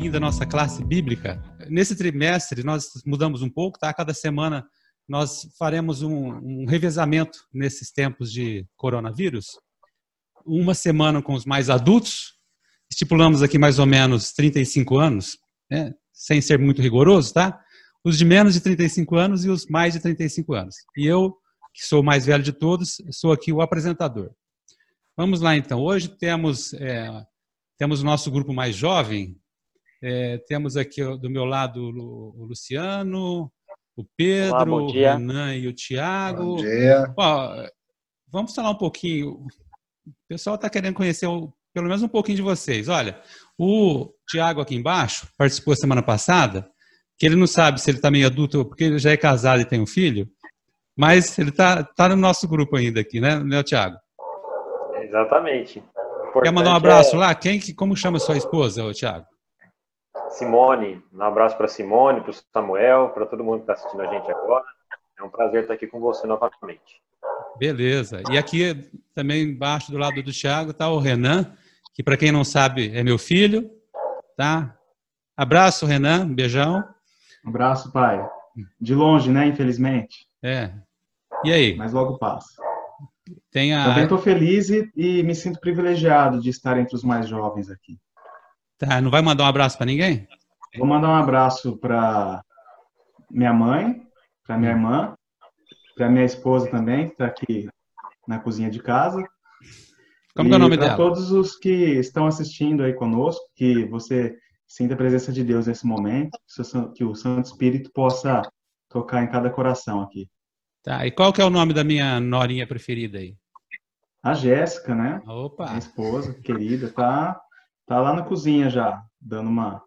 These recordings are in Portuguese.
bem-vindo à nossa classe bíblica. Nesse trimestre, nós mudamos um pouco, tá? Cada semana nós faremos um, um revezamento nesses tempos de coronavírus. Uma semana com os mais adultos, estipulamos aqui mais ou menos 35 anos, né? sem ser muito rigoroso, tá? Os de menos de 35 anos e os mais de 35 anos. E eu, que sou o mais velho de todos, sou aqui o apresentador. Vamos lá então. Hoje temos é, temos o nosso grupo mais jovem. É, temos aqui do meu lado o Luciano, o Pedro, Olá, o Renan e o Tiago. Bom dia. Ó, vamos falar um pouquinho. O pessoal está querendo conhecer o, pelo menos um pouquinho de vocês. Olha, o Tiago aqui embaixo participou semana passada, que ele não sabe se ele está meio adulto, porque ele já é casado e tem um filho, mas ele está tá no nosso grupo ainda aqui, né, né Tiago? Exatamente. Quer mandar um abraço é... lá? Quem, como chama sua esposa, ô, Thiago? Simone. Um abraço para Simone, para o Samuel, para todo mundo que está assistindo a gente agora. É um prazer estar aqui com você novamente. Beleza. E aqui também embaixo do lado do Thiago está o Renan, que para quem não sabe é meu filho, tá? Abraço, Renan, beijão. Um abraço, pai. De longe, né, infelizmente. É. E aí? Mas logo passa. Tem a... Também estou feliz e, e, me sinto privilegiado de estar entre os mais jovens aqui. Tá, não vai mandar um abraço para ninguém? Vou mandar um abraço para minha mãe, para minha irmã, para minha esposa também, que está aqui na cozinha de casa. Como e é o nome dela? Para todos os que estão assistindo aí conosco, que você sinta a presença de Deus nesse momento, que o Santo Espírito possa tocar em cada coração aqui. Tá, e qual que é o nome da minha norinha preferida aí? A Jéssica, né? Opa! Minha esposa, querida, tá, tá lá na cozinha já, dando uma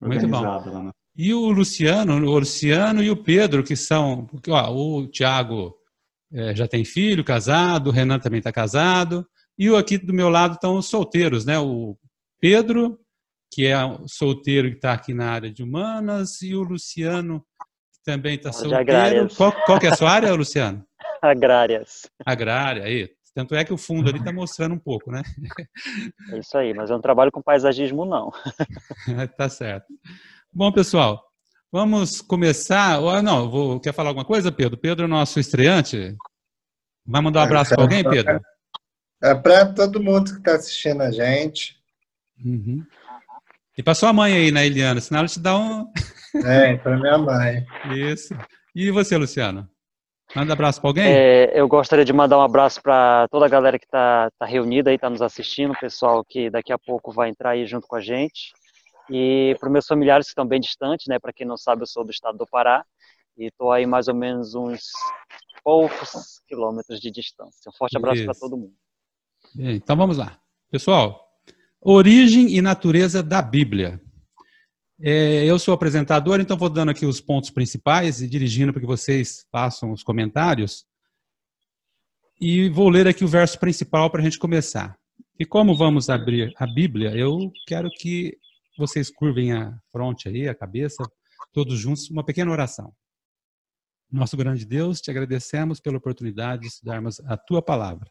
organizada lá na... E o Luciano, o Luciano e o Pedro, que são. Porque, ó, o Tiago é, já tem filho, casado, o Renan também está casado. E o aqui do meu lado estão os solteiros, né? O Pedro, que é solteiro que está aqui na área de humanas, e o Luciano, também está solteiro. Qual, qual que é a sua área, Luciano? Agrárias. Agrária, aí. Tanto é que o fundo ali está mostrando um pouco, né? É isso aí, mas eu não trabalho com paisagismo, não. tá certo. Bom, pessoal, vamos começar. Ou, não, vou, quer falar alguma coisa, Pedro? Pedro é nosso estreante. Vai mandar um abraço para alguém, Pedro? É para todo mundo que está assistindo a gente. Uhum. E para sua mãe aí, né, Eliana? Senão ela te dá um. É, para minha mãe. Isso. E você, Luciano? Manda um abraço para alguém? É, eu gostaria de mandar um abraço para toda a galera que está tá reunida aí, está nos assistindo, o pessoal que daqui a pouco vai entrar aí junto com a gente. E para meus familiares que estão bem distantes, né? Para quem não sabe, eu sou do estado do Pará e estou aí mais ou menos uns poucos quilômetros de distância. Um forte abraço para todo mundo. Então vamos lá. Pessoal, origem e natureza da Bíblia. É, eu sou apresentador, então vou dando aqui os pontos principais e dirigindo para que vocês façam os comentários. E vou ler aqui o verso principal para a gente começar. E como vamos abrir a Bíblia, eu quero que vocês curvem a fronte aí, a cabeça, todos juntos, uma pequena oração. Nosso grande Deus, te agradecemos pela oportunidade de estudarmos a tua palavra.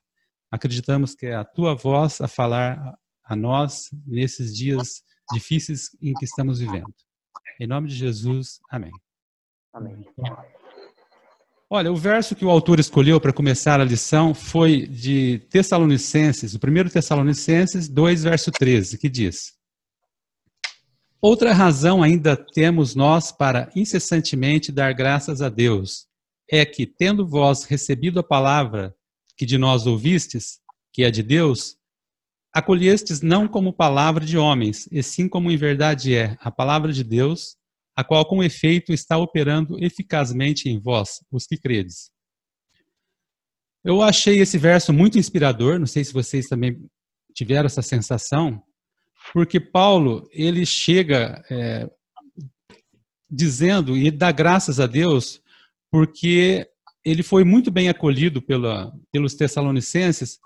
Acreditamos que é a tua voz a falar a nós nesses dias difíceis em que estamos vivendo. Em nome de Jesus, amém. Amém. Olha, o verso que o autor escolheu para começar a lição foi de Tessalonicenses, o primeiro Tessalonicenses 2, verso 13, que diz: Outra razão ainda temos nós para incessantemente dar graças a Deus, é que, tendo vós recebido a palavra que de nós ouvistes, que é de Deus, Acolhestes não como palavra de homens, e sim como em verdade é, a palavra de Deus, a qual com efeito está operando eficazmente em vós, os que credes. Eu achei esse verso muito inspirador, não sei se vocês também tiveram essa sensação, porque Paulo, ele chega é, dizendo e dá graças a Deus, porque ele foi muito bem acolhido pela, pelos tessalonicenses,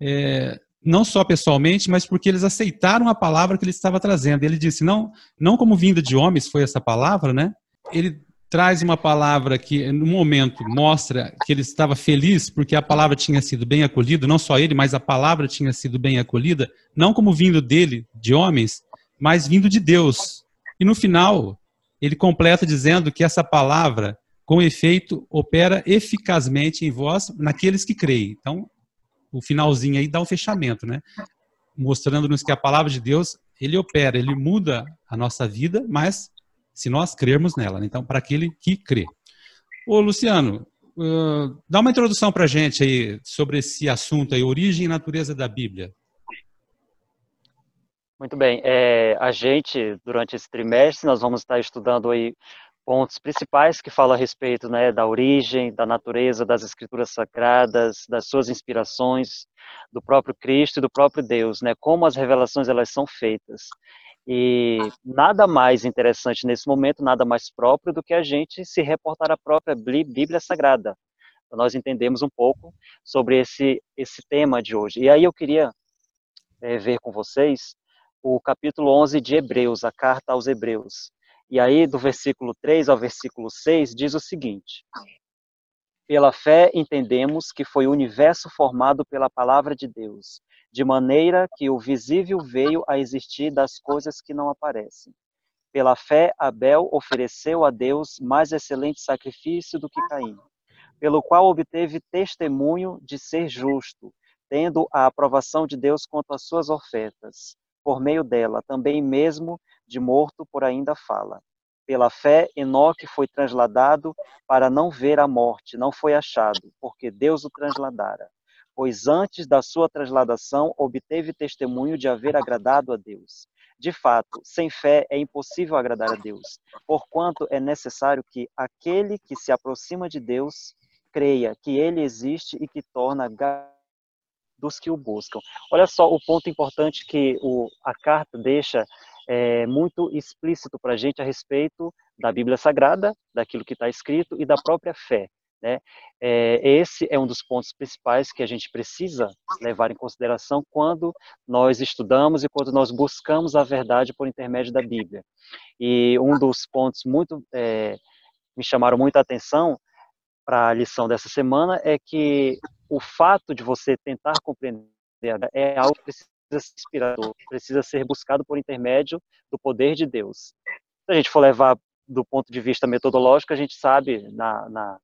é, não só pessoalmente, mas porque eles aceitaram a palavra que ele estava trazendo. Ele disse, não, não como vinda de homens foi essa palavra, né? Ele traz uma palavra que, no momento, mostra que ele estava feliz porque a palavra tinha sido bem acolhida, não só ele, mas a palavra tinha sido bem acolhida, não como vindo dele, de homens, mas vindo de Deus. E no final, ele completa dizendo que essa palavra, com efeito, opera eficazmente em vós, naqueles que creem. Então, o finalzinho aí dá um fechamento, né? Mostrando-nos que a palavra de Deus, ele opera, ele muda a nossa vida, mas se nós crermos nela. Né? Então, para aquele que crê. Ô, Luciano, uh, dá uma introdução para a gente aí sobre esse assunto aí, origem e natureza da Bíblia. Muito bem. É, a gente, durante esse trimestre, nós vamos estar estudando aí pontos principais que falam a respeito né, da origem, da natureza das escrituras sagradas, das suas inspirações, do próprio Cristo e do próprio Deus, né, como as revelações elas são feitas. E nada mais interessante nesse momento, nada mais próprio do que a gente se reportar à própria Bíblia Sagrada. Para nós entendemos um pouco sobre esse, esse tema de hoje. E aí eu queria é, ver com vocês o capítulo 11 de Hebreus, a carta aos Hebreus. E aí, do versículo 3 ao versículo 6, diz o seguinte: Pela fé entendemos que foi o universo formado pela palavra de Deus, de maneira que o visível veio a existir das coisas que não aparecem. Pela fé, Abel ofereceu a Deus mais excelente sacrifício do que Caim, pelo qual obteve testemunho de ser justo, tendo a aprovação de Deus quanto às suas ofertas por meio dela, também mesmo de morto por ainda fala. Pela fé, Enoque foi transladado para não ver a morte, não foi achado, porque Deus o transladara. Pois antes da sua transladação obteve testemunho de haver agradado a Deus. De fato, sem fé é impossível agradar a Deus, porquanto é necessário que aquele que se aproxima de Deus creia que ele existe e que torna dos que o buscam. Olha só o ponto importante que o, a carta deixa é, muito explícito para a gente a respeito da Bíblia Sagrada, daquilo que está escrito e da própria fé. Né? É, esse é um dos pontos principais que a gente precisa levar em consideração quando nós estudamos e quando nós buscamos a verdade por intermédio da Bíblia. E um dos pontos muito é, me chamaram muita atenção para a lição dessa semana é que o fato de você tentar compreender é algo que precisa ser inspirador, precisa ser buscado por intermédio do poder de Deus. Se a gente for levar do ponto de vista metodológico, a gente sabe na, na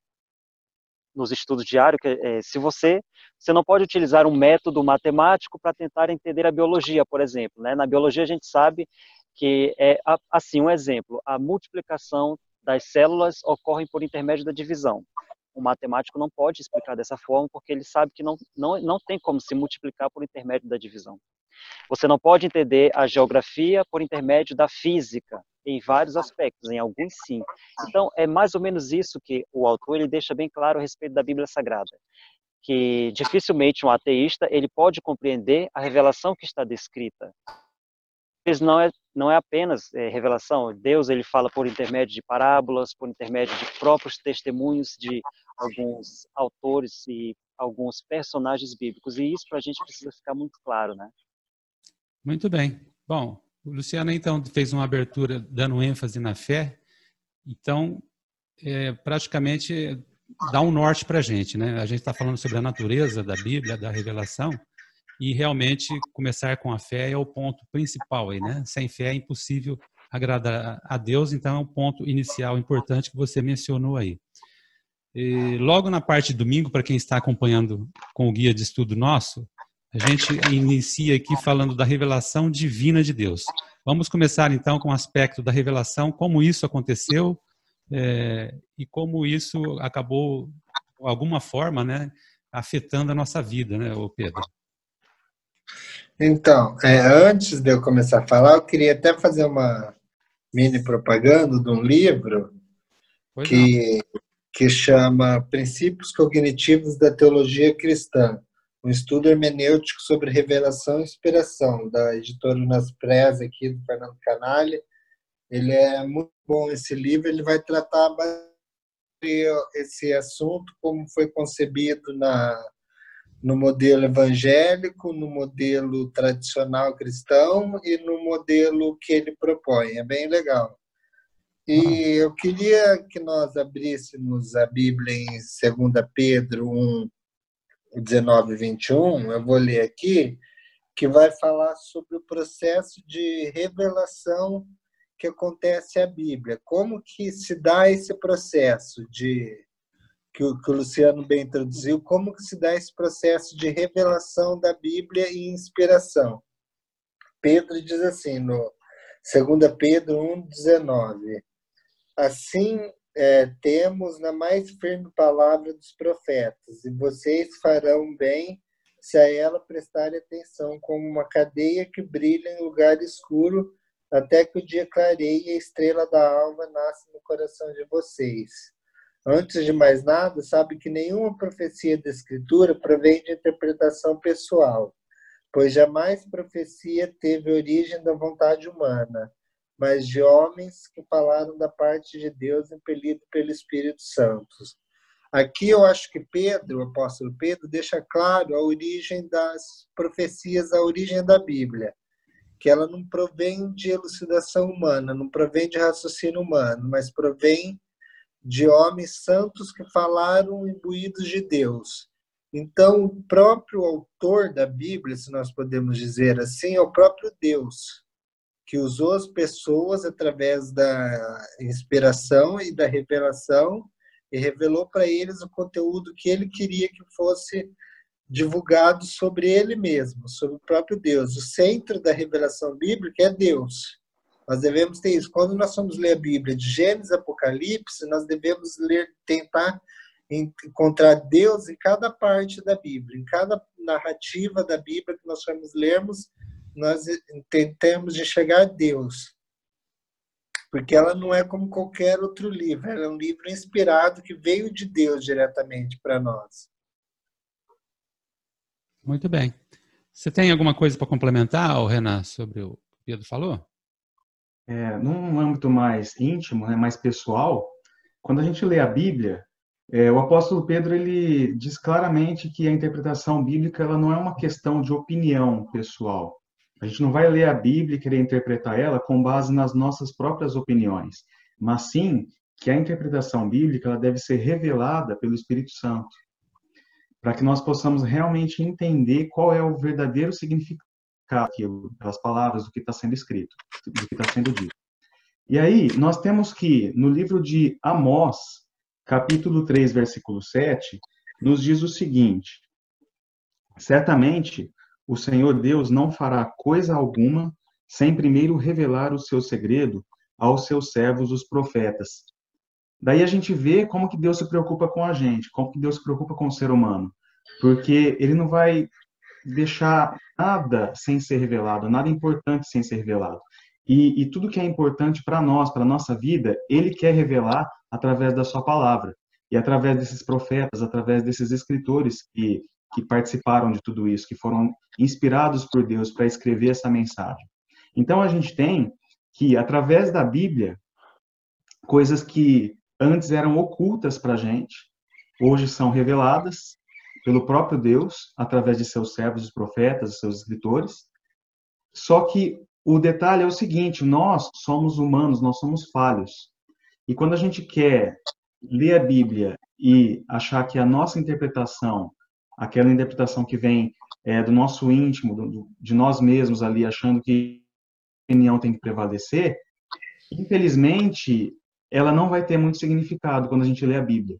nos estudos diários que é, se você você não pode utilizar um método matemático para tentar entender a biologia, por exemplo, né? Na biologia a gente sabe que é assim um exemplo, a multiplicação das células ocorre por intermédio da divisão o matemático não pode explicar dessa forma porque ele sabe que não, não, não tem como se multiplicar por intermédio da divisão. Você não pode entender a geografia por intermédio da física, em vários aspectos, em alguns sim. Então, é mais ou menos isso que o autor ele deixa bem claro a respeito da Bíblia Sagrada, que dificilmente um ateísta ele pode compreender a revelação que está descrita não é não é apenas é, revelação. Deus ele fala por intermédio de parábolas, por intermédio de próprios testemunhos de alguns autores e alguns personagens bíblicos. E isso para a gente precisa ficar muito claro, né? Muito bem. Bom, o Luciano então fez uma abertura dando ênfase na fé. Então, é, praticamente dá um norte para a gente, né? A gente está falando sobre a natureza da Bíblia, da revelação e realmente começar com a fé é o ponto principal aí, né? Sem fé é impossível agradar a Deus, então é um ponto inicial importante que você mencionou aí. E logo na parte de domingo, para quem está acompanhando com o guia de estudo nosso, a gente inicia aqui falando da revelação divina de Deus. Vamos começar então com o aspecto da revelação, como isso aconteceu é, e como isso acabou, de alguma forma, né, afetando a nossa vida, né, Pedro? Então, é, antes de eu começar a falar, eu queria até fazer uma mini propaganda de um livro que, que chama Princípios Cognitivos da Teologia Cristã, um estudo hermenêutico sobre revelação e inspiração, da editora Unas aqui do Fernando Canalha. Ele é muito bom esse livro, ele vai tratar esse assunto como foi concebido na no modelo evangélico, no modelo tradicional cristão e no modelo que ele propõe. É bem legal. E eu queria que nós abríssemos a Bíblia em 2 Pedro 1, 19 e 21. Eu vou ler aqui. que vai falar sobre o processo de revelação que acontece à Bíblia. Como que se dá esse processo de que o, que o Luciano bem introduziu, como que se dá esse processo de revelação da Bíblia e inspiração? Pedro diz assim no 2 Pedro 1:19. Assim é, temos na mais firme palavra dos profetas, e vocês farão bem se a ela prestarem atenção, como uma cadeia que brilha em lugar escuro, até que o dia clareie e a estrela da alva nasce no coração de vocês. Antes de mais nada, sabe que nenhuma profecia da Escritura provém de interpretação pessoal, pois jamais profecia teve origem da vontade humana, mas de homens que falaram da parte de Deus impelido pelo Espírito Santo. Aqui eu acho que Pedro, o apóstolo Pedro, deixa claro a origem das profecias, a origem da Bíblia, que ela não provém de elucidação humana, não provém de raciocínio humano, mas provém de homens santos que falaram imbuídos de Deus. Então, o próprio autor da Bíblia, se nós podemos dizer assim, é o próprio Deus, que usou as pessoas através da inspiração e da revelação e revelou para eles o conteúdo que ele queria que fosse divulgado sobre ele mesmo, sobre o próprio Deus. O centro da revelação bíblica é Deus. Nós devemos ter isso. Quando nós vamos ler a Bíblia de Gênesis Apocalipse, nós devemos ler, tentar encontrar Deus em cada parte da Bíblia, em cada narrativa da Bíblia que nós vamos lermos, nós tentamos de chegar a Deus porque ela não é como qualquer outro livro, ela é um livro inspirado que veio de Deus diretamente para nós. Muito bem. Você tem alguma coisa para complementar, Renan, sobre o que o Pedro falou? É, num âmbito mais íntimo, né, mais pessoal, quando a gente lê a Bíblia, é, o apóstolo Pedro ele diz claramente que a interpretação bíblica ela não é uma questão de opinião pessoal, a gente não vai ler a Bíblia e querer interpretar ela com base nas nossas próprias opiniões, mas sim que a interpretação bíblica ela deve ser revelada pelo Espírito Santo, para que nós possamos realmente entender qual é o verdadeiro significado daquilo, das palavras, do que está sendo escrito, do que está sendo dito. E aí, nós temos que, no livro de Amós, capítulo 3, versículo 7, nos diz o seguinte: Certamente o Senhor Deus não fará coisa alguma sem primeiro revelar o seu segredo aos seus servos, os profetas. Daí a gente vê como que Deus se preocupa com a gente, como que Deus se preocupa com o ser humano, porque ele não vai deixar nada sem ser revelado, nada importante sem ser revelado. E, e tudo que é importante para nós, para nossa vida, ele quer revelar através da sua palavra e através desses profetas, através desses escritores que que participaram de tudo isso, que foram inspirados por Deus para escrever essa mensagem. Então a gente tem que, através da Bíblia, coisas que antes eram ocultas para a gente, hoje são reveladas pelo próprio Deus, através de seus servos, os profetas, os seus escritores. Só que o detalhe é o seguinte: nós somos humanos, nós somos falhos. E quando a gente quer ler a Bíblia e achar que a nossa interpretação aquela interpretação que vem é, do nosso íntimo, do, de nós mesmos ali, achando que a opinião tem que prevalecer, infelizmente, ela não vai ter muito significado quando a gente lê a Bíblia.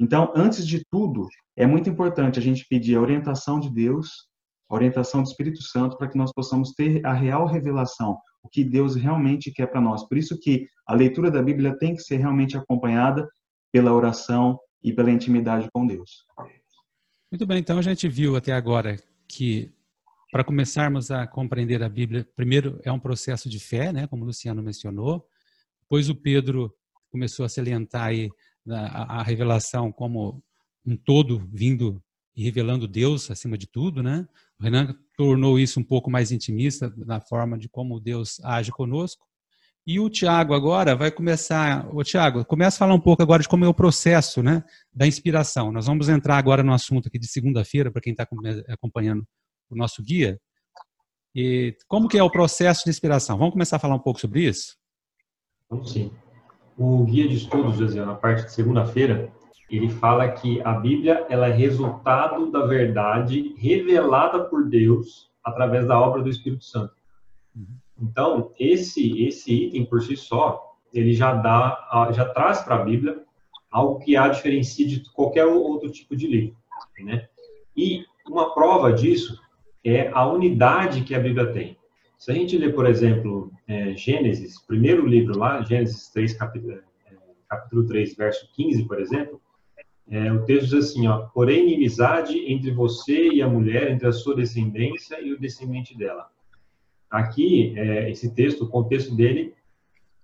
Então, antes de tudo, é muito importante a gente pedir a orientação de Deus, a orientação do Espírito Santo, para que nós possamos ter a real revelação, o que Deus realmente quer para nós. Por isso que a leitura da Bíblia tem que ser realmente acompanhada pela oração e pela intimidade com Deus. Muito bem, então a gente viu até agora que para começarmos a compreender a Bíblia, primeiro é um processo de fé, né, como o Luciano mencionou. Depois o Pedro começou a salientar aí a, a revelação como um todo vindo e revelando Deus acima de tudo, né? O Renan tornou isso um pouco mais intimista na forma de como Deus age conosco. E o Tiago agora vai começar. O Tiago, começa a falar um pouco agora de como é o processo né, da inspiração. Nós vamos entrar agora no assunto aqui de segunda-feira, para quem está acompanhando o nosso guia. E como que é o processo de inspiração? Vamos começar a falar um pouco sobre isso? Vamos sim. O guia de estudos, José, na parte de segunda-feira, ele fala que a Bíblia ela é resultado da verdade revelada por Deus através da obra do Espírito Santo. Uhum. Então, esse esse item por si só, ele já dá, já traz para a Bíblia algo que a diferencia de qualquer outro tipo de livro, né? E uma prova disso é a unidade que a Bíblia tem. Se a gente ler, por exemplo, é, Gênesis, primeiro livro lá, Gênesis 3, capítulo, é, capítulo 3, verso 15, por exemplo, é, o texto diz assim, ó, porém inimizade entre você e a mulher, entre a sua descendência e o descendente dela. Aqui, é, esse texto, o contexto dele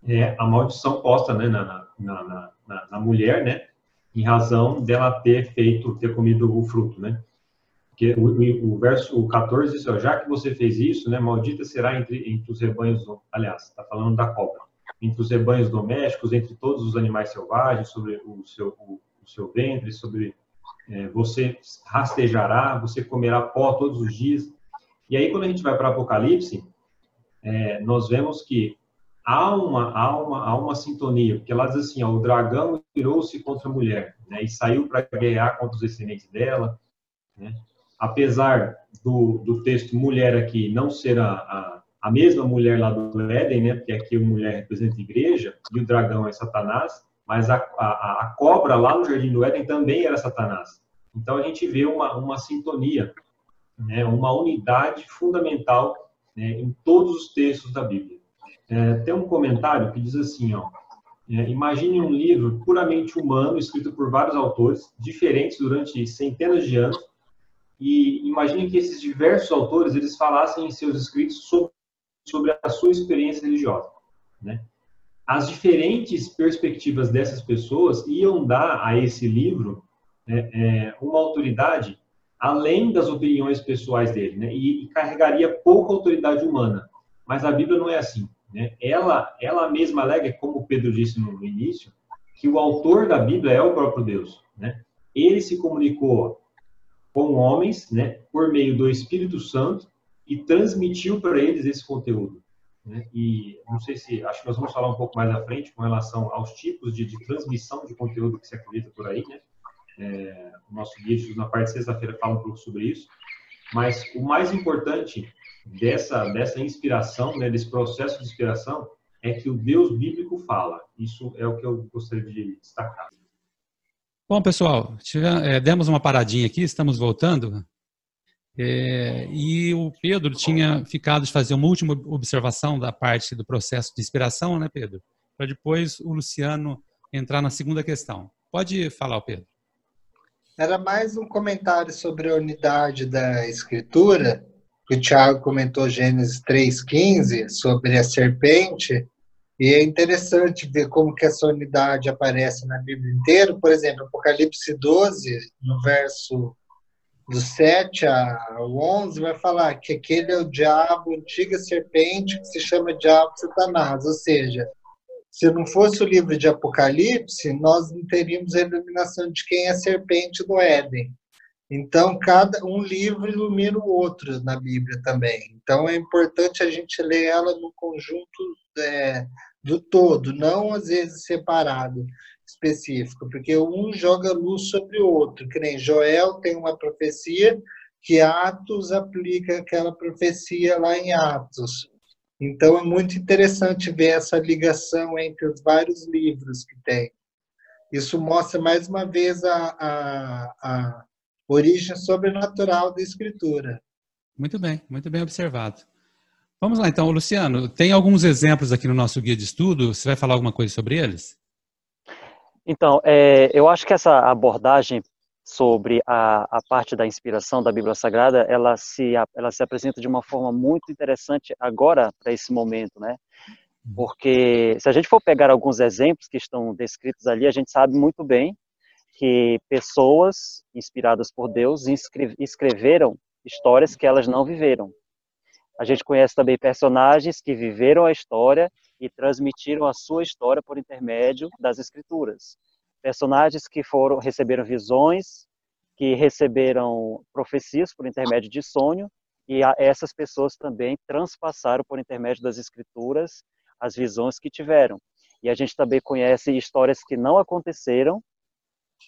é a maldição posta né, na, na, na, na, mulher, né, em razão dela ter feito, ter comido o fruto, né. Porque o, o, verso 14 diz, ó, já que você fez isso, né, maldita será entre, entre os rebanhos, aliás, está falando da cobra, entre os rebanhos domésticos, entre todos os animais selvagens, sobre o seu, o, o seu ventre, sobre é, você rastejará, você comerá pó todos os dias. E aí, quando a gente vai para Apocalipse, é, nós vemos que há uma, há, uma, há uma sintonia, porque ela diz assim, ó, o dragão virou-se contra a mulher, né, e saiu para guerrear contra os descendentes dela, né, apesar do, do texto mulher aqui não ser a, a, a, mesma mulher lá do Éden, né, porque aqui a mulher representa a igreja, e o dragão é Satanás, mas a, a, a cobra lá no Jardim do Éden também era Satanás. Então a gente vê uma, uma sintonia, né, uma unidade fundamental né, em todos os textos da Bíblia. É, tem um comentário que diz assim, ó, é, imagine um livro puramente humano, escrito por vários autores, diferentes durante centenas de anos, e imagine que esses diversos autores eles falassem em seus escritos sobre, sobre a sua experiência religiosa, né? As diferentes perspectivas dessas pessoas iam dar a esse livro é, é, uma autoridade além das opiniões pessoais dele, né? E, e, carregaria pouca autoridade humana. Mas a Bíblia não é assim, né? Ela, ela mesma alega, como Pedro disse no início, que o autor da Bíblia é o próprio Deus, né? Ele se comunicou com homens, né? Por meio do Espírito Santo e transmitiu para eles esse conteúdo. Né? E não sei se, acho que nós vamos falar um pouco mais à frente com relação aos tipos de, de transmissão de conteúdo que se acredita por aí, né? É, o nosso guia na parte de sexta-feira fala um pouco sobre isso. Mas o mais importante dessa, dessa inspiração, né, desse processo de inspiração, é que o Deus bíblico fala. Isso é o que eu gostaria de destacar. Bom, pessoal, tivemos, é, demos uma paradinha aqui, estamos voltando. É, e o Pedro tinha ficado de fazer uma última observação da parte do processo de inspiração, né, Pedro? Para depois o Luciano entrar na segunda questão. Pode falar, Pedro. Era mais um comentário sobre a unidade da escritura, que o Tiago comentou Gênesis 3,15, sobre a serpente, e é interessante ver como que essa unidade aparece na Bíblia inteira. Por exemplo, Apocalipse 12, no verso do 7 ao 11, vai falar que aquele é o diabo, antiga serpente, que se chama diabo Satanás. Ou seja, se não fosse o livro de Apocalipse, nós não teríamos a iluminação de quem é a serpente do Éden. Então, cada um livro ilumina o outro na Bíblia também. Então, é importante a gente ler ela no conjunto é, do todo, não às vezes separado, específico, porque um joga luz sobre o outro. Que nem Joel tem uma profecia que Atos aplica aquela profecia lá em Atos. Então é muito interessante ver essa ligação entre os vários livros que tem. Isso mostra mais uma vez a, a, a origem sobrenatural da escritura. Muito bem, muito bem observado. Vamos lá então, Luciano, tem alguns exemplos aqui no nosso guia de estudo, você vai falar alguma coisa sobre eles? Então, é, eu acho que essa abordagem sobre a, a parte da inspiração da Bíblia Sagrada, ela se, ela se apresenta de uma forma muito interessante agora, para esse momento, né? Uhum. Porque se a gente for pegar alguns exemplos que estão descritos ali, a gente sabe muito bem que pessoas inspiradas por Deus escreveram histórias que elas não viveram. A gente conhece também personagens que viveram a história e transmitiram a sua história por intermédio das escrituras personagens que foram receberam visões, que receberam profecias por intermédio de sonho, e essas pessoas também transpassaram por intermédio das escrituras as visões que tiveram. E a gente também conhece histórias que não aconteceram,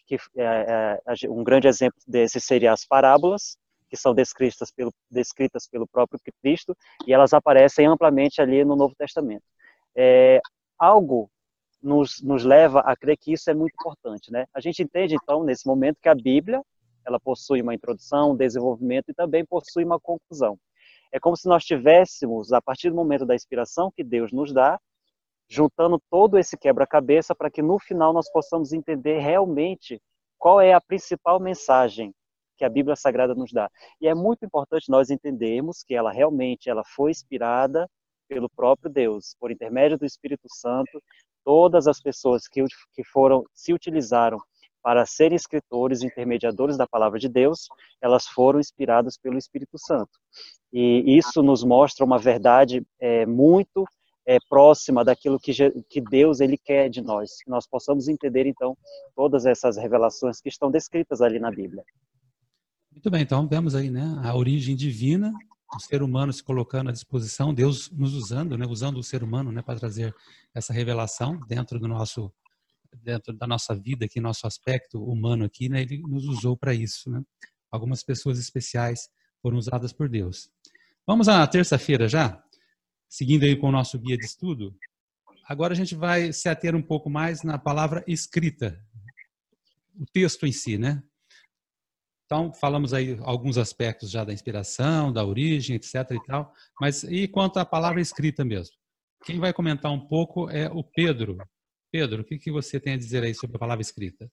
que é, é, um grande exemplo desse seria as parábolas, que são descritas pelo, descritas pelo próprio Cristo, e elas aparecem amplamente ali no Novo Testamento. É, algo nos, nos leva a crer que isso é muito importante. Né? A gente entende, então, nesse momento, que a Bíblia ela possui uma introdução, um desenvolvimento e também possui uma conclusão. É como se nós tivéssemos, a partir do momento da inspiração que Deus nos dá, juntando todo esse quebra-cabeça para que no final nós possamos entender realmente qual é a principal mensagem que a Bíblia Sagrada nos dá. E é muito importante nós entendermos que ela realmente ela foi inspirada pelo próprio Deus, por intermédio do Espírito Santo, todas as pessoas que, que foram se utilizaram para serem escritores, intermediadores da palavra de Deus, elas foram inspiradas pelo Espírito Santo. E isso nos mostra uma verdade é, muito é, próxima daquilo que, que Deus ele quer de nós, que nós possamos entender então todas essas revelações que estão descritas ali na Bíblia. Muito bem, então vemos aí, né, a origem divina, o ser humano se colocando à disposição, Deus nos usando, né, usando o ser humano, né, para trazer essa revelação dentro do nosso dentro da nossa vida aqui, nosso aspecto humano aqui, né, ele nos usou para isso, né? Algumas pessoas especiais foram usadas por Deus. Vamos à terça-feira já, seguindo aí com o nosso guia de estudo. Agora a gente vai se ater um pouco mais na palavra escrita, o texto em si, né? Então, falamos aí alguns aspectos já da inspiração, da origem, etc e tal, mas e quanto à palavra escrita mesmo? Quem vai comentar um pouco é o Pedro, Pedro, o que, que você tem a dizer aí sobre a palavra escrita?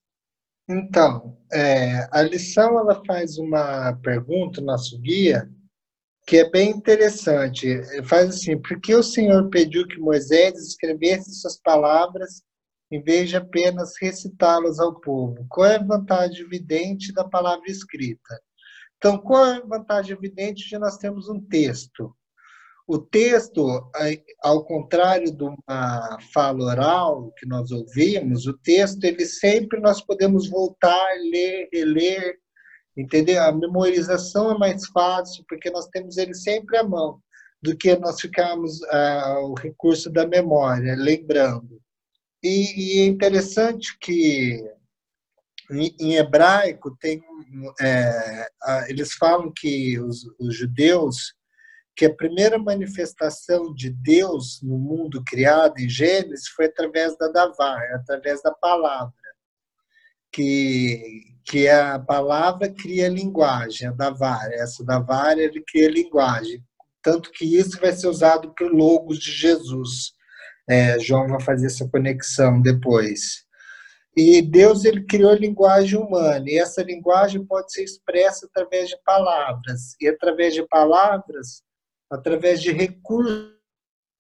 Então, é, a lição ela faz uma pergunta, nosso guia, que é bem interessante. Faz assim: por que o Senhor pediu que Moisés escrevesse suas palavras em vez de apenas recitá-las ao povo? Qual é a vantagem evidente da palavra escrita? Então, qual é a vantagem evidente de nós termos um texto? O texto, ao contrário de uma fala oral que nós ouvimos, o texto, ele sempre nós podemos voltar, ler, reler, entendeu? A memorização é mais fácil, porque nós temos ele sempre à mão, do que nós ficarmos ah, o recurso da memória, lembrando. E, e é interessante que em, hebraico tem, é, eles falam que os, os judeus que a primeira manifestação de Deus no mundo criado em Gênesis foi através da Davar, através da palavra, que, que a palavra cria linguagem, a Davar, essa Davar ele cria linguagem, tanto que isso vai ser usado para o Logos de Jesus. É, João vai fazer essa conexão depois. E Deus ele criou a linguagem humana, e essa linguagem pode ser expressa através de palavras, e através de palavras através de recursos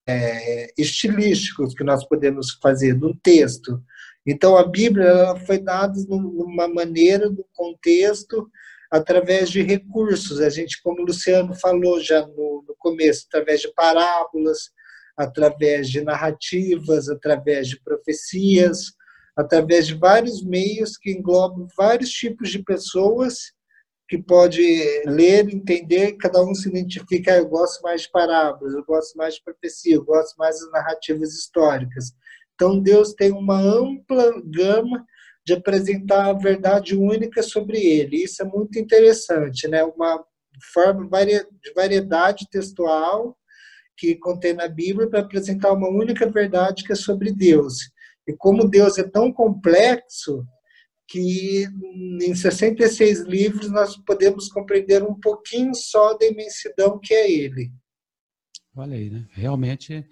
é, estilísticos que nós podemos fazer no texto. Então, a Bíblia foi dada numa maneira, no contexto, através de recursos. A gente, como o Luciano falou já no, no começo, através de parábolas, através de narrativas, através de profecias, através de vários meios que englobam vários tipos de pessoas que pode ler, entender, cada um se identifica, ah, eu gosto mais de parábolas, eu gosto mais de profecia, eu gosto mais das narrativas históricas. Então Deus tem uma ampla gama de apresentar a verdade única sobre ele. Isso é muito interessante, né? Uma forma de variedade textual que contém na Bíblia para apresentar uma única verdade que é sobre Deus. E como Deus é tão complexo, que em 66 livros nós podemos compreender um pouquinho só da imensidão que é ele. Olha aí, né? Realmente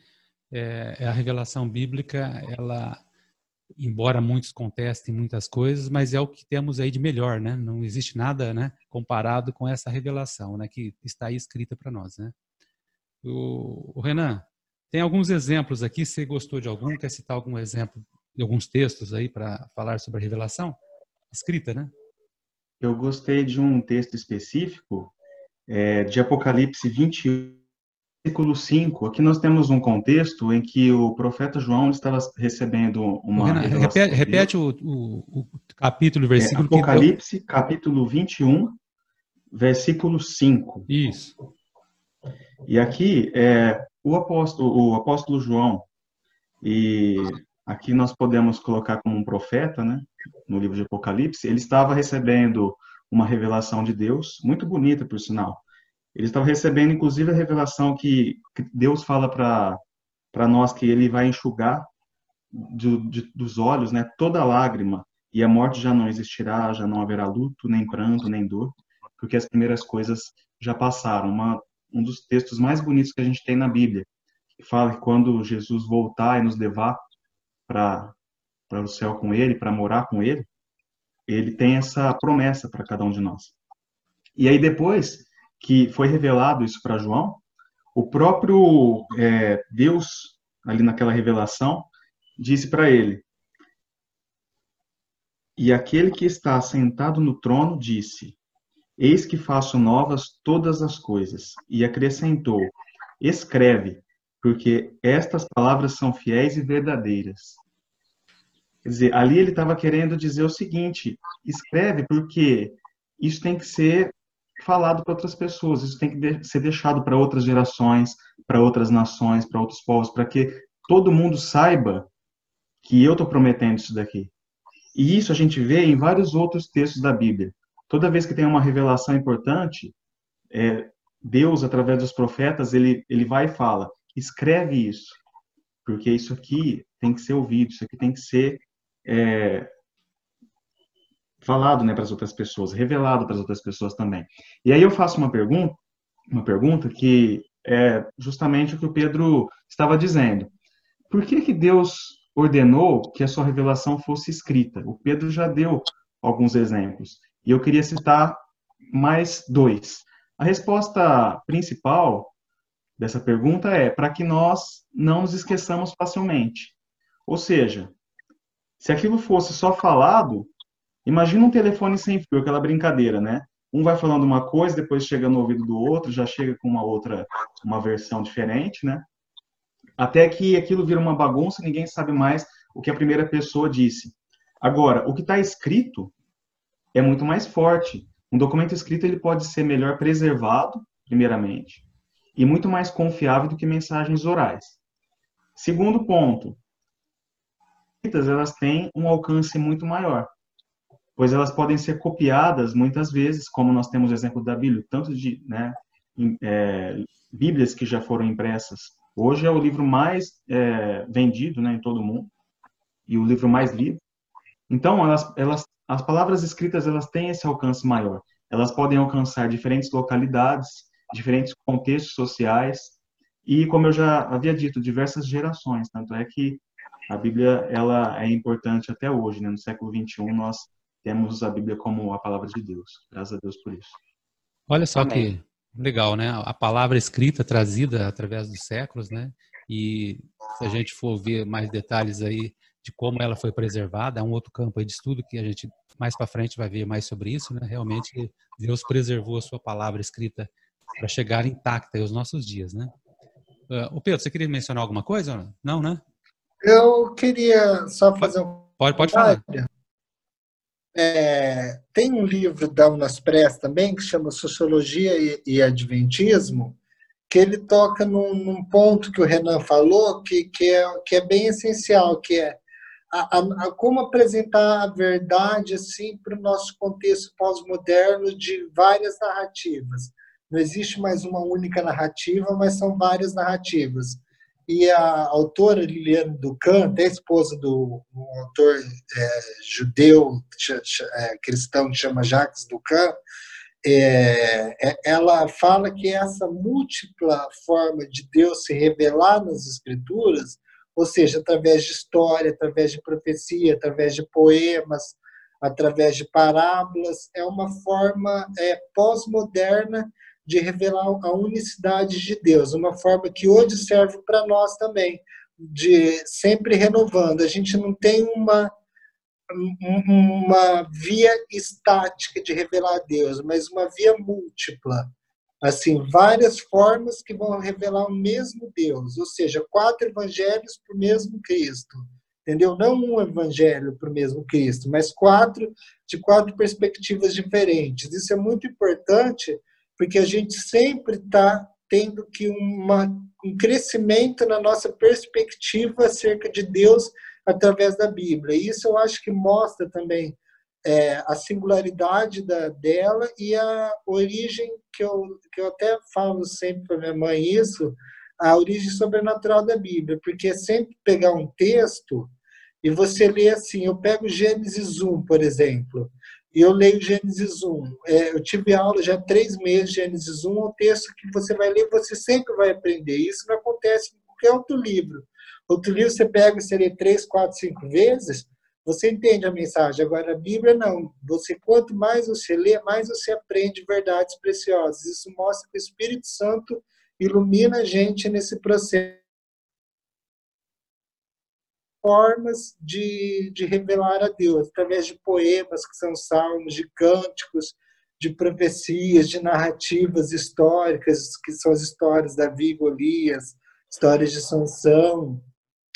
é, é, a revelação bíblica, ela, embora muitos contestem muitas coisas, mas é o que temos aí de melhor, né? Não existe nada, né, comparado com essa revelação, né, que está aí escrita para nós, né? O, o Renan, tem alguns exemplos aqui, você gostou de algum? Quer citar algum exemplo de alguns textos aí para falar sobre a revelação? Escrita, né? Eu gostei de um texto específico é, de Apocalipse 21, versículo 5. Aqui nós temos um contexto em que o profeta João estava recebendo uma. Renan, repete, repete o, o, o, capítulo e versículo. É, Apocalipse, que... capítulo 21, versículo 5. Isso. E aqui é o apóstolo, o apóstolo João, e aqui nós podemos colocar como um profeta, né, no livro de Apocalipse, ele estava recebendo uma revelação de Deus, muito bonita, por sinal. Eles estavam recebendo, inclusive, a revelação que Deus fala para nós que ele vai enxugar de, dos olhos né, toda lágrima, e a morte já não existirá, já não haverá luto, nem pranto, nem dor, porque as primeiras coisas já passaram. Uma, um dos textos mais bonitos que a gente tem na Bíblia, que fala que quando Jesus voltar e nos levar para o céu com ele, para morar com ele, ele tem essa promessa para cada um de nós. E aí depois que foi revelado isso para João, o próprio é, Deus, ali naquela revelação, disse para ele: E aquele que está sentado no trono disse: Eis que faço novas todas as coisas. E acrescentou: Escreve, porque estas palavras são fiéis e verdadeiras. Quer dizer, ali ele estava querendo dizer o seguinte: escreve, porque isso tem que ser falado para outras pessoas, isso tem que ser deixado para outras gerações, para outras nações, para outros povos, para que todo mundo saiba que eu estou prometendo isso daqui. E isso a gente vê em vários outros textos da Bíblia. Toda vez que tem uma revelação importante, é, Deus, através dos profetas, ele, ele vai e fala: escreve isso, porque isso aqui tem que ser ouvido, isso aqui tem que ser é, falado né, para as outras pessoas, revelado para as outras pessoas também. E aí eu faço uma pergunta, uma pergunta que é justamente o que o Pedro estava dizendo. Por que, que Deus ordenou que a sua revelação fosse escrita? O Pedro já deu alguns exemplos. E eu queria citar mais dois. A resposta principal dessa pergunta é para que nós não nos esqueçamos facilmente. Ou seja, se aquilo fosse só falado, imagina um telefone sem fio, aquela brincadeira, né? Um vai falando uma coisa, depois chega no ouvido do outro, já chega com uma outra, uma versão diferente, né? Até que aquilo vira uma bagunça, ninguém sabe mais o que a primeira pessoa disse. Agora, o que está escrito é muito mais forte. Um documento escrito ele pode ser melhor preservado, primeiramente, e muito mais confiável do que mensagens orais. Segundo ponto, elas têm um alcance muito maior, pois elas podem ser copiadas muitas vezes, como nós temos o exemplo da Bíblia, tanto de né, é, Bíblias que já foram impressas. Hoje é o livro mais é, vendido né, em todo o mundo e o livro mais lido. Então, elas, elas, as palavras escritas elas têm esse alcance maior. Elas podem alcançar diferentes localidades, diferentes contextos sociais e, como eu já havia dito, diversas gerações. Tanto é que a Bíblia ela é importante até hoje, né? No século 21 nós temos a Bíblia como a palavra de Deus. Graças a Deus por isso. Olha só Amém. que legal, né? A palavra escrita trazida através dos séculos, né? E se a gente for ver mais detalhes aí de como ela foi preservada, é um outro campo aí de estudo que a gente mais para frente vai ver mais sobre isso, né? Realmente Deus preservou a sua palavra escrita para chegar intacta aos nossos dias, né? Uh, o Pedro, você queria mencionar alguma coisa? Não, né? Eu queria só fazer um. Pode, pode falar. É, tem um livro da Unaspres também que chama Sociologia e, e Adventismo, que ele toca num, num, ponto que o Renan falou que, que, é, que é bem essencial, que é a, a, como apresentar a verdade assim para o nosso contexto pós-moderno de várias narrativas. Não existe mais uma única narrativa, mas são várias narrativas e a autora Liliane Ducan, até esposa do um autor é, judeu é, cristão que chama Jacques Ducan, é, é, ela fala que essa múltipla forma de Deus se revelar nas Escrituras, ou seja, através de história, através de profecia, através de poemas, através de parábolas, é uma forma é, pós-moderna de revelar a unicidade de Deus, uma forma que hoje serve para nós também, de sempre renovando. A gente não tem uma uma via estática de revelar a Deus, mas uma via múltipla. Assim, várias formas que vão revelar o mesmo Deus, ou seja, quatro evangelhos para o mesmo Cristo. Entendeu? Não um evangelho para o mesmo Cristo, mas quatro de quatro perspectivas diferentes. Isso é muito importante porque a gente sempre está tendo que uma, um crescimento na nossa perspectiva acerca de Deus através da Bíblia. E isso eu acho que mostra também é, a singularidade da, dela e a origem, que eu, que eu até falo sempre para minha mãe isso, a origem sobrenatural da Bíblia, porque é sempre pegar um texto e você lê assim, eu pego Gênesis 1, por exemplo, e eu leio Gênesis 1. É, eu tive aula já há três meses, Gênesis 1, é um texto que você vai ler, você sempre vai aprender. Isso não acontece em qualquer outro livro. Outro livro você pega e você lê três, quatro, cinco vezes, você entende a mensagem. Agora, a Bíblia não. Você, quanto mais você lê, mais você aprende verdades preciosas. Isso mostra que o Espírito Santo ilumina a gente nesse processo formas de, de revelar a Deus, através de poemas, que são salmos, de cânticos, de profecias, de narrativas históricas, que são as histórias da Davi Golias, histórias de Sansão,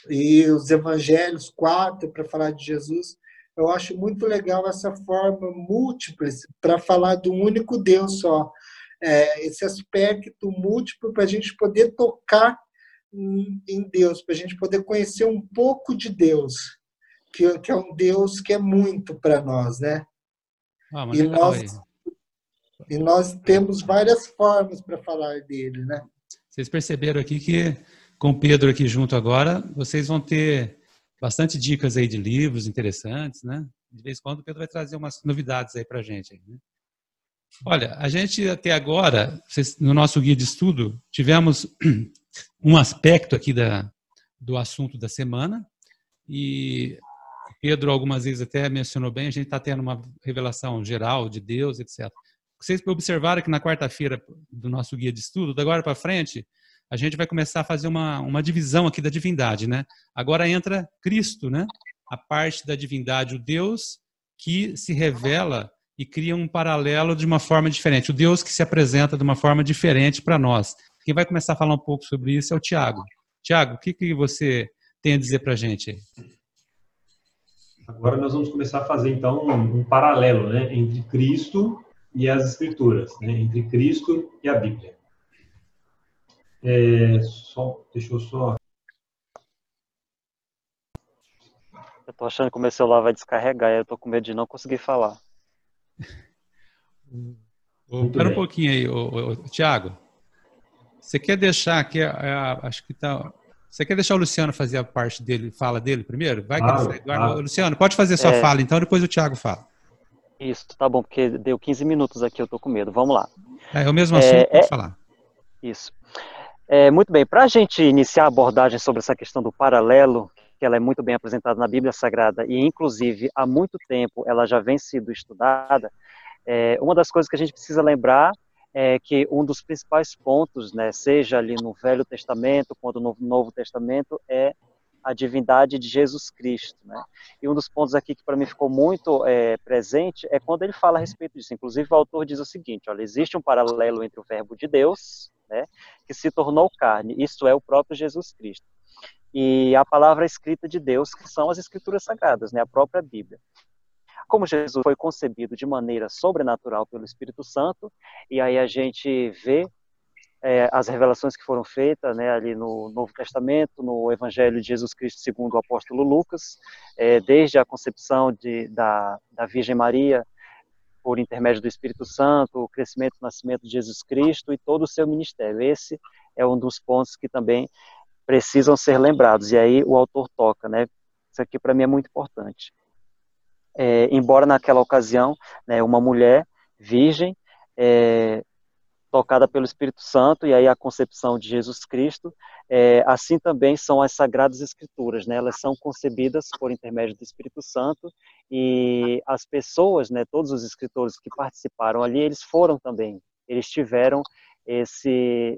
e os evangelhos, quatro, para falar de Jesus. Eu acho muito legal essa forma múltipla para falar de um único Deus só. É, esse aspecto múltiplo para a gente poder tocar em Deus, para a gente poder conhecer um pouco de Deus, que, que é um Deus que é muito para nós, né? Ah, e, nós, e nós temos várias formas para falar dele, né? Vocês perceberam aqui que com o Pedro aqui junto agora, vocês vão ter bastante dicas aí de livros interessantes, né? De vez em quando o Pedro vai trazer umas novidades aí para a gente. Né? Olha, a gente até agora, no nosso guia de estudo, tivemos um aspecto aqui da, do assunto da semana e Pedro algumas vezes até mencionou bem, a gente está tendo uma revelação geral de Deus, etc. Vocês observaram que na quarta-feira do nosso guia de estudo, da agora para frente, a gente vai começar a fazer uma, uma divisão aqui da divindade, né? Agora entra Cristo, né? A parte da divindade, o Deus que se revela e cria um paralelo de uma forma diferente. O Deus que se apresenta de uma forma diferente para nós. Quem vai começar a falar um pouco sobre isso é o Tiago. Tiago, o que, que você tem a dizer para a gente? Agora nós vamos começar a fazer então um, paralelo né, entre Cristo e as Escrituras, né, entre Cristo e a Bíblia. É, só, deixa eu só. Eu tô achando que o meu celular vai descarregar, eu tô com medo de não conseguir falar. Espera um pouquinho aí, ô, ô, Tiago. Você quer deixar aqui, é, acho que tá. Você quer deixar o Luciano fazer a parte dele, fala dele primeiro? Vai, claro, Eduardo. Luciano, pode fazer sua é... fala, então depois o Thiago fala. Isso, tá bom, porque deu 15 minutos aqui, eu tô com medo. Vamos lá. É, é o mesmo assunto, é, pode é... falar. Isso. É, muito bem, para a gente iniciar a abordagem sobre essa questão do paralelo, que ela é muito bem apresentada na Bíblia Sagrada e, inclusive, há muito tempo ela já vem sendo estudada, é, uma das coisas que a gente precisa lembrar é que um dos principais pontos, né, seja ali no Velho Testamento quanto no Novo Testamento, é a divindade de Jesus Cristo. Né? E um dos pontos aqui que para mim ficou muito é, presente é quando ele fala a respeito disso. Inclusive, o autor diz o seguinte: olha, existe um paralelo entre o Verbo de Deus, né, que se tornou carne, isto é, o próprio Jesus Cristo, e a palavra escrita de Deus, que são as Escrituras Sagradas, né, a própria Bíblia. Como Jesus foi concebido de maneira sobrenatural pelo Espírito Santo, e aí a gente vê é, as revelações que foram feitas né, ali no Novo Testamento, no Evangelho de Jesus Cristo segundo o apóstolo Lucas, é, desde a concepção de, da, da Virgem Maria por intermédio do Espírito Santo, o crescimento e nascimento de Jesus Cristo e todo o seu ministério. Esse é um dos pontos que também precisam ser lembrados. E aí o autor toca, né? Isso aqui para mim é muito importante é, embora naquela ocasião, né, uma mulher virgem, é, tocada pelo Espírito Santo, e aí a concepção de Jesus Cristo, é, assim também são as Sagradas Escrituras, né, elas são concebidas por intermédio do Espírito Santo, e as pessoas, né, todos os escritores que participaram ali, eles foram também, eles tiveram esse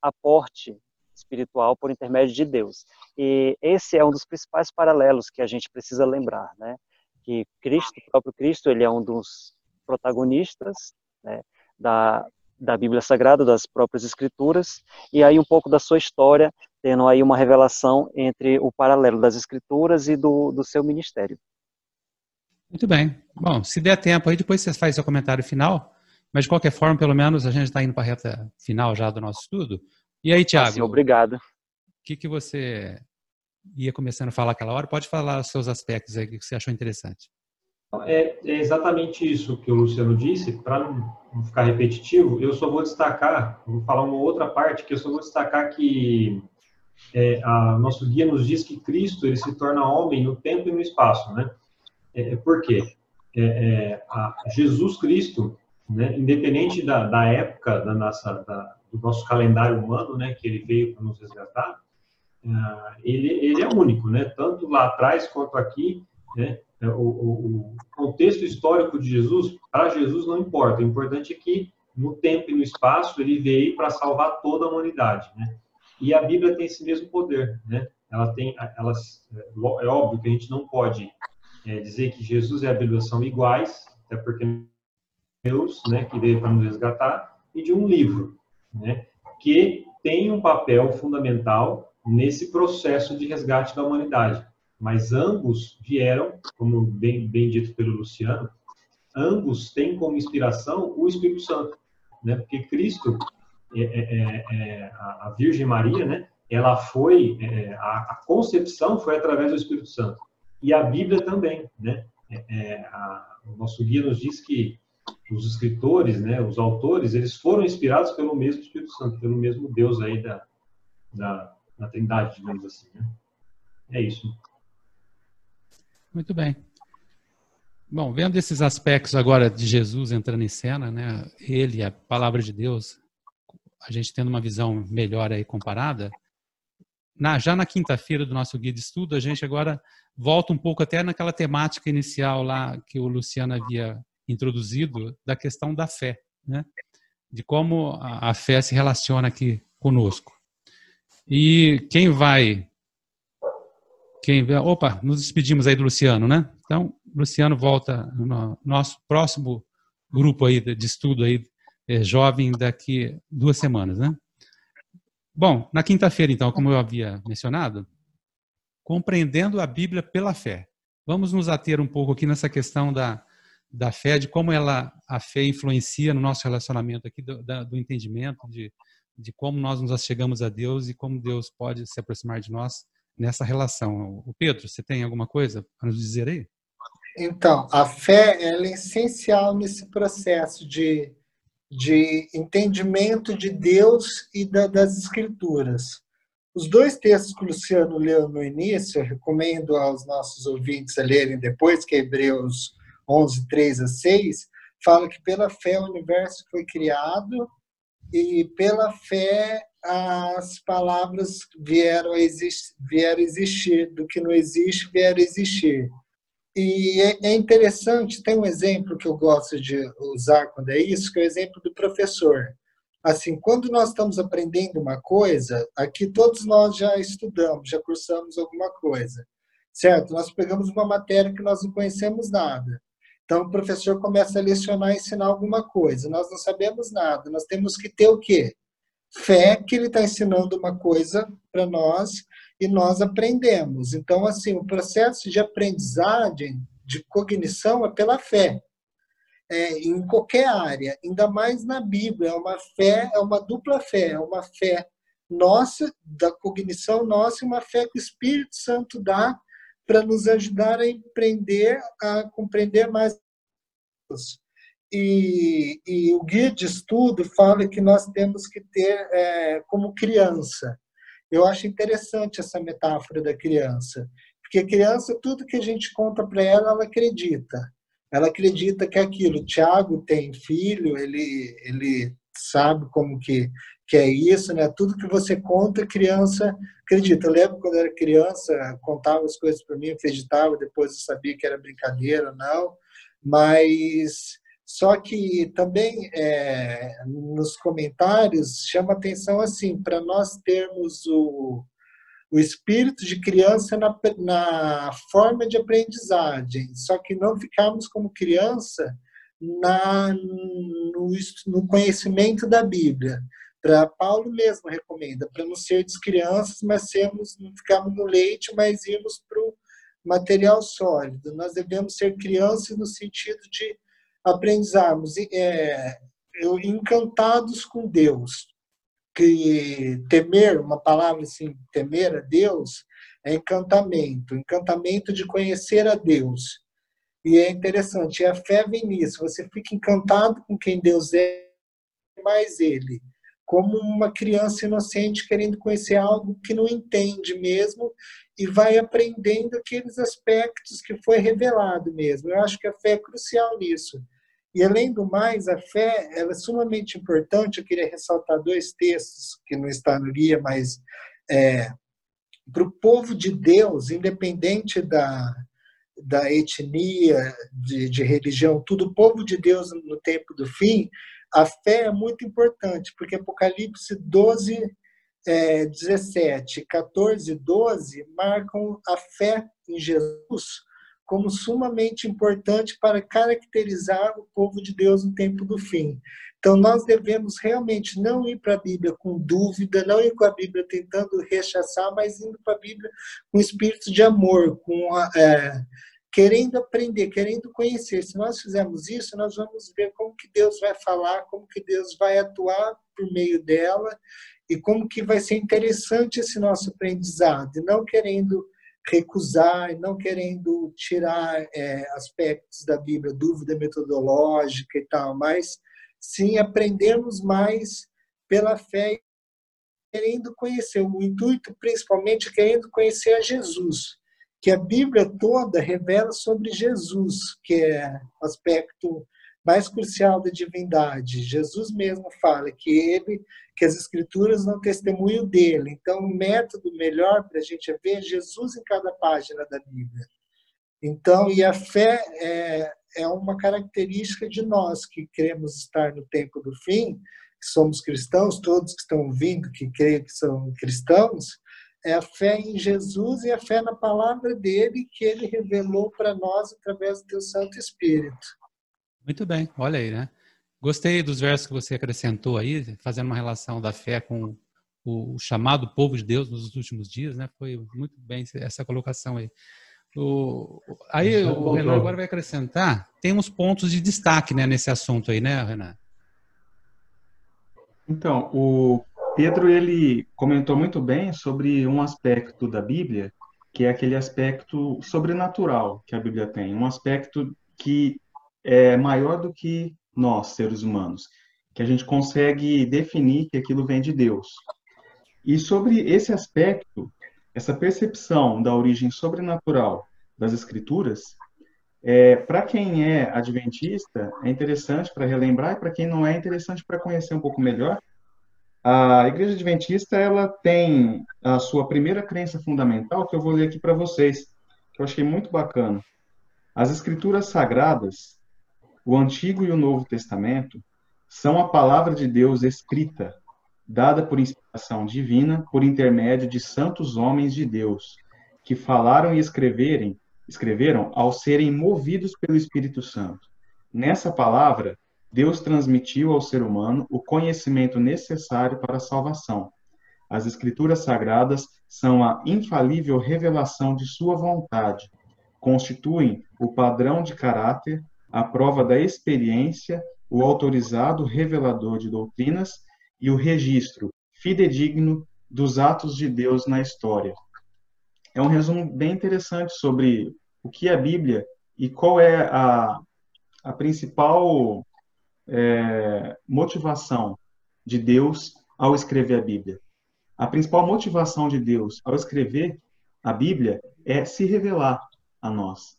aporte espiritual por intermédio de Deus. E esse é um dos principais paralelos que a gente precisa lembrar, né? que Cristo, o próprio Cristo, ele é um dos protagonistas né, da, da Bíblia Sagrada, das próprias Escrituras, e aí um pouco da sua história, tendo aí uma revelação entre o paralelo das Escrituras e do, do seu ministério. Muito bem. Bom, se der tempo aí, depois você faz seu comentário final, mas de qualquer forma, pelo menos a gente está indo para a reta final já do nosso estudo. E aí, Tiago? Assim, obrigado. O que, que você ia começando a falar aquela hora, pode falar os seus aspectos aí que você achou interessante. É, é exatamente isso que o Luciano disse. Para não ficar repetitivo, eu só vou destacar, vou falar uma outra parte, que eu só vou destacar que é, a, nosso guia nos diz que Cristo ele se torna homem no tempo e no espaço, né? É, é por quê? É, é, Jesus Cristo, né, independente da, da época da nossa, da, do nosso calendário humano, né, que ele veio para nos resgatar, uh, ele, ele é único, né? Tanto lá atrás quanto aqui, né? O, o, o contexto histórico de Jesus, para Jesus não importa. O importante é que no tempo e no espaço ele veio para salvar toda a humanidade, né? E a Bíblia tem esse mesmo poder, né? Ela tem, elas, é óbvio que a gente não pode é, dizer que Jesus e a Bíblia são iguais, até porque Deus, né, que veio para nos resgatar, e de um livro, né, que tem um papel fundamental nesse processo de resgate da humanidade. Mas ambos vieram, como bem, bem dito pelo Luciano, ambos têm como inspiração o Espírito Santo, né? Porque Cristo, é, é, é, é a Virgem Maria, né? Ela foi é, a, a, concepção foi através do Espírito Santo e a Bíblia também, né? É, a, o nosso guia nos diz que os escritores, né, os autores, eles foram inspirados pelo mesmo Espírito Santo, pelo mesmo Deus aí da, da, da Trindade, digamos assim. Né? É isso. Muito bem. Bom, vendo esses aspectos agora de Jesus entrando em cena, né, ele, a palavra de Deus, a gente tendo uma visão melhor aí comparada, na, já na quinta-feira do nosso guia de estudo, a gente agora volta um pouco até naquela temática inicial lá que o Luciano havia introduzido da questão da fé, né? de como a, a fé se relaciona aqui conosco. E quem vai. Quem, opa, nos despedimos aí do Luciano, né? Então, Luciano volta no nosso próximo grupo aí de estudo aí, é, jovem, daqui duas semanas, né? Bom, na quinta-feira, então, como eu havia mencionado, compreendendo a Bíblia pela fé. Vamos nos ater um pouco aqui nessa questão da, da fé, de como ela, a fé influencia no nosso relacionamento aqui, do, da, do entendimento de, de como nós nos chegamos a Deus e como Deus pode se aproximar de nós nessa relação. O Pedro, você tem alguma coisa para nos dizer aí? Então, a fé é essencial nesse processo de, de entendimento de Deus e da, das Escrituras. Os dois textos que o Luciano leu no início, eu recomendo aos nossos ouvintes a lerem depois, que é Hebreus 11, 3 a 6, fala que pela fé o universo foi criado e pela fé as palavras vieram a existir, vieram a existir do que não existe vieram a existir. E é, é interessante, tem um exemplo que eu gosto de usar quando é isso, que é o exemplo do professor. Assim, quando nós estamos aprendendo uma coisa, aqui todos nós já estudamos, já cursamos alguma coisa, certo? Nós pegamos uma matéria que nós não conhecemos nada. Então, o professor começa a lecionar ensinar alguma coisa. Nós não sabemos nada. Nós temos que ter o quê? Fé que ele está ensinando uma coisa para nós e nós aprendemos. Então, assim, o processo de aprendizagem, de cognição, é pela fé. É, em qualquer área, ainda mais na Bíblia, é uma fé, é uma dupla fé, é uma fé nossa, da cognição nossa, e uma fé que o Espírito Santo dá para nos ajudar a empreender, a compreender mais. E, e, o guia de estudo fala que nós temos que ter é, como criança. Eu acho interessante essa metáfora da criança, porque a criança, tudo que a gente conta para ela, ela acredita. Ela acredita que é aquilo. Tiago tem filho, ele, ele sabe como que que é isso, né? Tudo que você conta, criança acredita. Eu lembro quando era criança, contava as coisas para mim, acreditava, depois eu sabia que era brincadeira, não. Mas só que também é, nos comentários chama atenção assim, para nós termos o, o espírito de criança na, na forma de aprendizagem, só que não ficarmos como criança na, no, no conhecimento da Bíblia. Para Paulo mesmo recomenda, para não sermos crianças, mas sermos, não ficarmos no leite, mas irmos para o material sólido. Nós devemos ser crianças no sentido de aprendizarmos, é, encantados com Deus. Que temer, uma palavra assim, temer a Deus, é encantamento, encantamento de conhecer a Deus. E é interessante, a fé vem nisso, você fica encantado com quem Deus é, mais Ele. Como uma criança inocente querendo conhecer algo que não entende mesmo e vai aprendendo aqueles aspectos que foi revelado mesmo. Eu acho que a fé é crucial nisso. E além do mais, a fé ela é sumamente importante. Eu queria ressaltar dois textos que não está no guia, mas é, para o povo de Deus, independente da, da etnia, de, de religião, tudo, o povo de Deus no tempo do fim, a fé é muito importante, porque Apocalipse 12, é, 17, 14, 12 marcam a fé em Jesus como sumamente importante para caracterizar o povo de Deus no tempo do fim. Então, nós devemos realmente não ir para a Bíblia com dúvida, não ir com a Bíblia tentando rechaçar, mas indo para a Bíblia com espírito de amor, com a, é, querendo aprender, querendo conhecer. Se nós fizermos isso, nós vamos ver como que Deus vai falar, como que Deus vai atuar por meio dela e como que vai ser interessante esse nosso aprendizado, e não querendo recusar, não querendo tirar é, aspectos da Bíblia, dúvida metodológica e tal, mas sim aprendermos mais pela fé, querendo conhecer, o intuito principalmente querendo conhecer a Jesus, que a Bíblia toda revela sobre Jesus, que é o aspecto mais crucial da divindade. Jesus mesmo fala que ele, que as escrituras não testemunham dele. Então, o método melhor para a gente é ver Jesus em cada página da Bíblia. Então, e a fé é, é uma característica de nós que queremos estar no tempo do fim, que somos cristãos, todos que estão ouvindo, que creem que são cristãos, é a fé em Jesus e a fé na palavra dele que ele revelou para nós através do seu Santo Espírito. Muito bem, olha aí, né? Gostei dos versos que você acrescentou aí, fazendo uma relação da fé com o chamado povo de Deus nos últimos dias, né? Foi muito bem essa colocação aí. O, aí o Renan agora vai acrescentar, tem uns pontos de destaque né, nesse assunto aí, né, Renan? Então, o Pedro ele comentou muito bem sobre um aspecto da Bíblia, que é aquele aspecto sobrenatural que a Bíblia tem, um aspecto que é maior do que nós, seres humanos, que a gente consegue definir que aquilo vem de Deus. E sobre esse aspecto, essa percepção da origem sobrenatural das Escrituras, é, para quem é adventista, é interessante para relembrar, e para quem não é, é interessante para conhecer um pouco melhor. A Igreja Adventista ela tem a sua primeira crença fundamental, que eu vou ler aqui para vocês, que eu achei muito bacana. As Escrituras Sagradas o Antigo e o Novo Testamento são a palavra de Deus escrita, dada por inspiração divina por intermédio de santos homens de Deus, que falaram e escreverem, escreveram ao serem movidos pelo Espírito Santo. Nessa palavra, Deus transmitiu ao ser humano o conhecimento necessário para a salvação. As Escrituras Sagradas são a infalível revelação de Sua vontade, constituem o padrão de caráter a prova da experiência, o autorizado revelador de doutrinas e o registro fidedigno dos atos de Deus na história. É um resumo bem interessante sobre o que é a Bíblia e qual é a, a principal é, motivação de Deus ao escrever a Bíblia. A principal motivação de Deus ao escrever a Bíblia é se revelar a nós.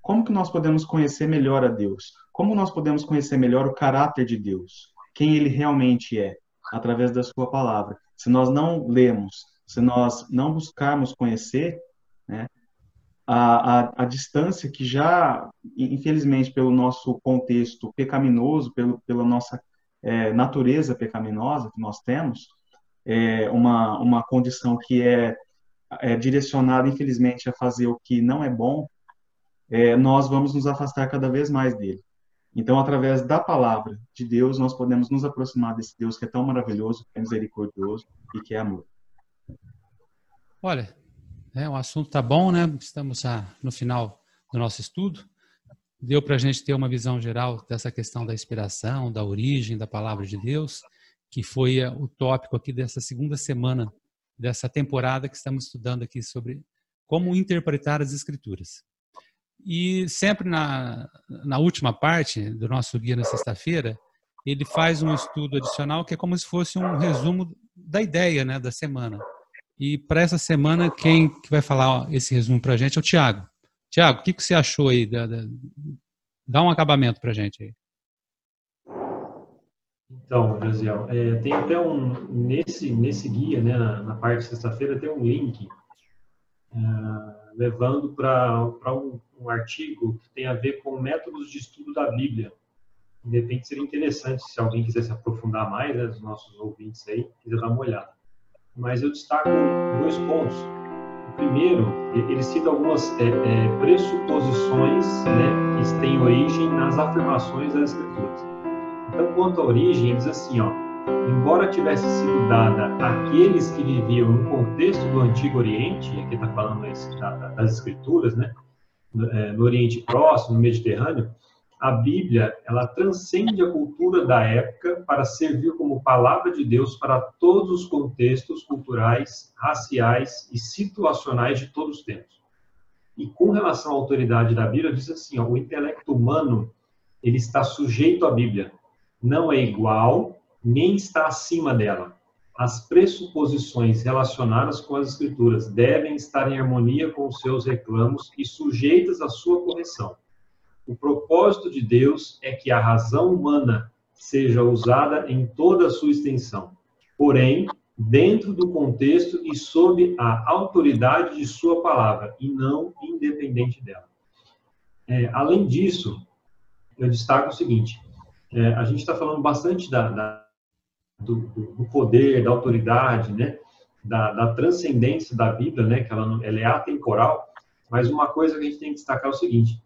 Como que nós podemos conhecer melhor a Deus? Como nós podemos conhecer melhor o caráter de Deus? Quem ele realmente é? Através da sua palavra. Se nós não lemos, se nós não buscarmos conhecer, né, a, a, a, distância que já, infelizmente, pelo nosso contexto pecaminoso, pelo, pela nossa é, natureza pecaminosa que nós temos, é uma, uma condição que é, é direcionada, infelizmente, a fazer o que não é bom, é, nós vamos nos afastar cada vez mais dele. Então, através da palavra de Deus, nós podemos nos aproximar desse Deus que é tão maravilhoso, que é misericordioso e que é amor. Olha, é, o assunto está bom, né? Estamos no final do nosso estudo. Deu para a gente ter uma visão geral dessa questão da inspiração, da origem da palavra de Deus, que foi é, o tópico aqui dessa segunda semana dessa temporada que estamos estudando aqui sobre como interpretar as escrituras. E sempre na, na última parte do nosso guia na sexta-feira, ele faz um estudo adicional que é como se fosse um resumo da ideia né, da semana. E para essa semana, quem que vai falar esse resumo para a gente é o Tiago. Tiago, o que, que você achou aí? Da, da, dá um acabamento para a gente aí. Então, Josiel, é, tem até um, nesse, nesse guia, né, na, na parte de sexta-feira, tem um link é, levando para um, um artigo que tem a ver com métodos de estudo da Bíblia. De repente seria interessante, se alguém quiser se aprofundar mais, né, os nossos ouvintes aí, quiser dar uma olhada. Mas eu destaco dois pontos. O primeiro, ele cita algumas é, é, pressuposições né, que têm origem nas afirmações das Escrituras. Então, quanto à origem, ele diz assim, ó, embora tivesse sido dada àqueles que viviam no contexto do Antigo Oriente, aqui está falando esse, das Escrituras, né, é, no Oriente Próximo, no Mediterrâneo, a Bíblia ela transcende a cultura da época para servir como palavra de Deus para todos os contextos culturais, raciais e situacionais de todos os tempos. E com relação à autoridade da Bíblia, diz assim: ó, o intelecto humano ele está sujeito à Bíblia, não é igual nem está acima dela. As pressuposições relacionadas com as Escrituras devem estar em harmonia com os seus reclamos e sujeitas à sua correção. O propósito de Deus é que a razão humana seja usada em toda a sua extensão, porém, dentro do contexto e sob a autoridade de sua palavra, e não independente dela. É, além disso, eu destaco o seguinte: é, a gente está falando bastante da, da do, do, poder, da autoridade, né? Da, da, transcendência da Bíblia, né? Que ela, ela é atemporal. Mas uma coisa que a gente tem que destacar é o seguinte: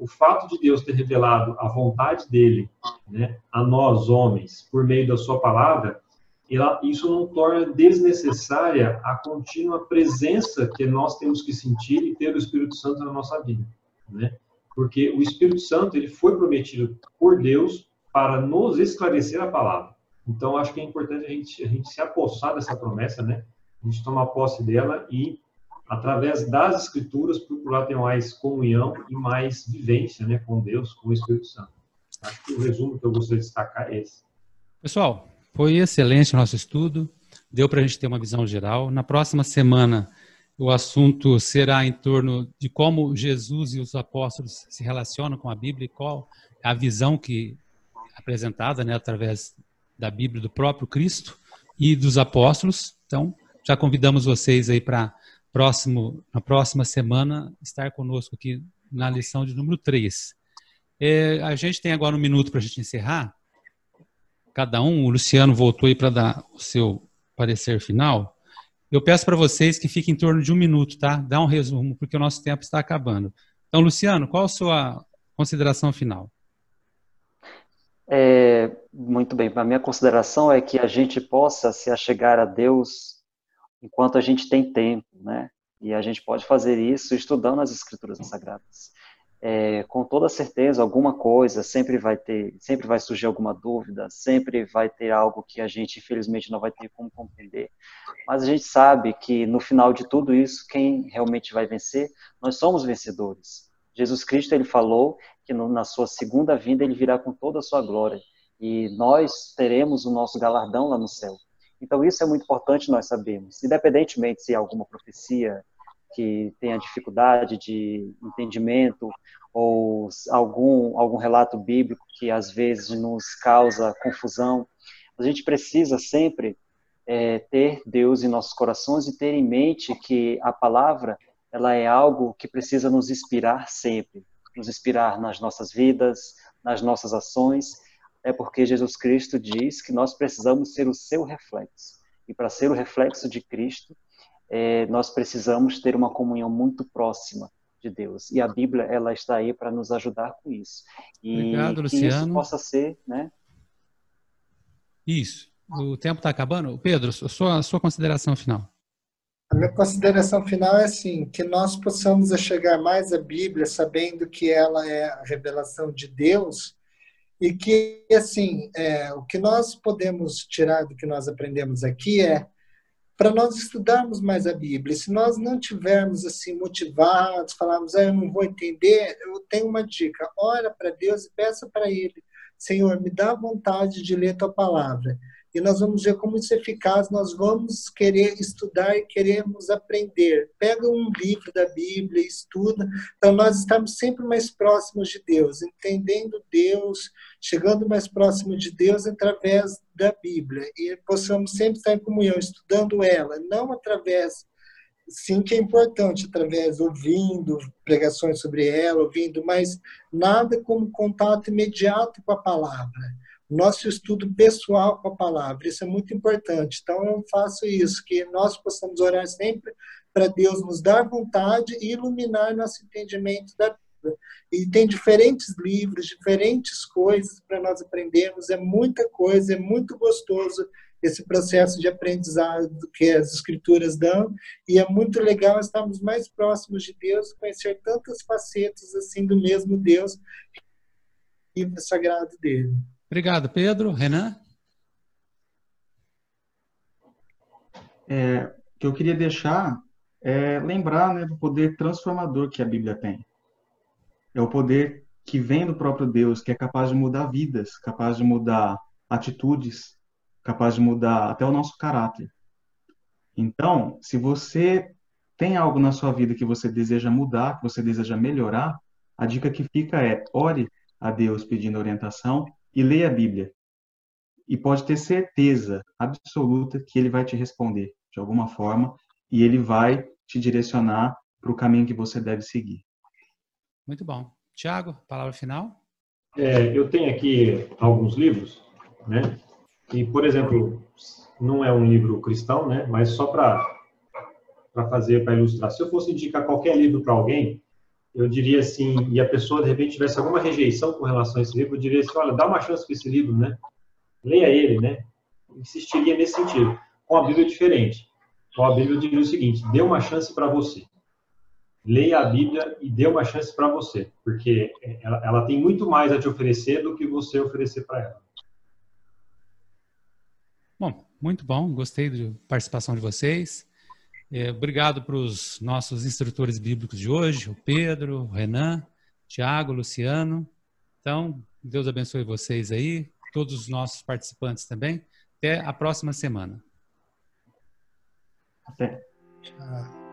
o fato de Deus ter revelado a vontade dele, né, a nós homens por meio da Sua palavra, ela, isso não torna desnecessária a contínua presença que nós temos que sentir e ter o Espírito Santo na nossa vida, né? Porque o Espírito Santo ele foi prometido por Deus para nos esclarecer a palavra. Então, acho que é importante a gente, a gente se apossar dessa promessa, né? A gente tomar posse dela e, através das Escrituras, procurar ter mais comunhão e mais vivência né, com Deus, com o Espírito Santo. Acho que o resumo que eu gostaria de destacar é esse. Pessoal, foi excelente o nosso estudo. Deu para a gente ter uma visão geral. Na próxima semana, o assunto será em torno de como Jesus e os apóstolos se relacionam com a Bíblia e qual a visão que é apresentada né, através da Bíblia do próprio Cristo e dos apóstolos. Então, já convidamos vocês aí para próximo na próxima semana estar conosco aqui na lição de número 3. É, a gente tem agora um minuto para a gente encerrar. Cada um, o Luciano voltou aí para dar o seu parecer final. Eu peço para vocês que fiquem em torno de um minuto, tá? Dá um resumo, porque o nosso tempo está acabando. Então, Luciano, qual a sua consideração final? É, muito bem, a minha consideração é que a gente possa se achegar a Deus enquanto a gente tem tempo, né? E a gente pode fazer isso estudando as Escrituras Sagradas. É, com toda certeza, alguma coisa sempre vai ter, sempre vai surgir alguma dúvida, sempre vai ter algo que a gente, infelizmente, não vai ter como compreender. Mas a gente sabe que no final de tudo isso, quem realmente vai vencer, nós somos vencedores. Jesus Cristo ele falou que no, na sua segunda vinda ele virá com toda a sua glória e nós teremos o nosso galardão lá no céu. Então isso é muito importante nós sabermos, independentemente se há alguma profecia que tenha dificuldade de entendimento ou algum algum relato bíblico que às vezes nos causa confusão, a gente precisa sempre é, ter Deus em nossos corações e ter em mente que a palavra ela é algo que precisa nos inspirar sempre, nos inspirar nas nossas vidas, nas nossas ações, é porque Jesus Cristo diz que nós precisamos ser o seu reflexo. E para ser o reflexo de Cristo, é, nós precisamos ter uma comunhão muito próxima de Deus. E a Bíblia ela está aí para nos ajudar com isso. E Obrigado, que Luciano. isso possa ser, né? Isso. O tempo está acabando. Pedro, sua, sua consideração final. A minha consideração final é assim, que nós possamos chegar mais à Bíblia sabendo que ela é a revelação de Deus e que, assim, é, o que nós podemos tirar do que nós aprendemos aqui é para nós estudarmos mais a Bíblia. Se nós não tivermos assim motivados, falarmos, ah, eu não vou entender, eu tenho uma dica: ora para Deus e peça para Ele, Senhor, me dá vontade de ler Tua palavra e nós vamos ver como isso é eficaz, nós vamos querer estudar e queremos aprender. Pega um livro da Bíblia, estuda, para nós estarmos sempre mais próximos de Deus, entendendo Deus, chegando mais próximo de Deus através da Bíblia, e possamos sempre estar em comunhão, estudando ela, não através sim que é importante através ouvindo pregações sobre ela, ouvindo, mas nada como contato imediato com a palavra nosso estudo pessoal com a palavra. Isso é muito importante. Então, eu faço isso, que nós possamos orar sempre para Deus nos dar vontade e iluminar nosso entendimento da Bíblia. E tem diferentes livros, diferentes coisas para nós aprendermos. É muita coisa, é muito gostoso esse processo de aprendizado que as escrituras dão e é muito legal estarmos mais próximos de Deus, conhecer tantas facetas assim do mesmo Deus e o sagrado dele. Obrigado, Pedro. Renan? É, que eu queria deixar é lembrar né, do poder transformador que a Bíblia tem. É o poder que vem do próprio Deus, que é capaz de mudar vidas, capaz de mudar atitudes, capaz de mudar até o nosso caráter. Então, se você tem algo na sua vida que você deseja mudar, que você deseja melhorar, a dica que fica é ore a Deus pedindo orientação e leia a Bíblia. E pode ter certeza absoluta que ele vai te responder de alguma forma e ele vai te direcionar para o caminho que você deve seguir. Muito bom. Tiago, palavra final? É, eu tenho aqui alguns livros, né? E, por exemplo, não é um livro cristão, né? Mas só para para fazer, para ilustrar. Se eu fosse indicar qualquer livro para alguém, eu diria assim, e a pessoa de repente tivesse alguma rejeição com relação a esse livro, eu diria assim, olha, dá uma chance para esse livro, né? Leia ele, né? Insistiria nesse sentido. Com a Bíblia é diferente. Com a Bíblia eu diria o seguinte, dê uma chance para você. Leia a Bíblia e dê uma chance para você, porque ela, ela tem muito mais a te oferecer do que você oferecer para ela. Bom, muito bom, gostei da participação de vocês. É, obrigado para os nossos instrutores bíblicos de hoje, o Pedro, o Renan, Tiago, Luciano. Então, Deus abençoe vocês aí, todos os nossos participantes também. Até a próxima semana. Até. Tchau.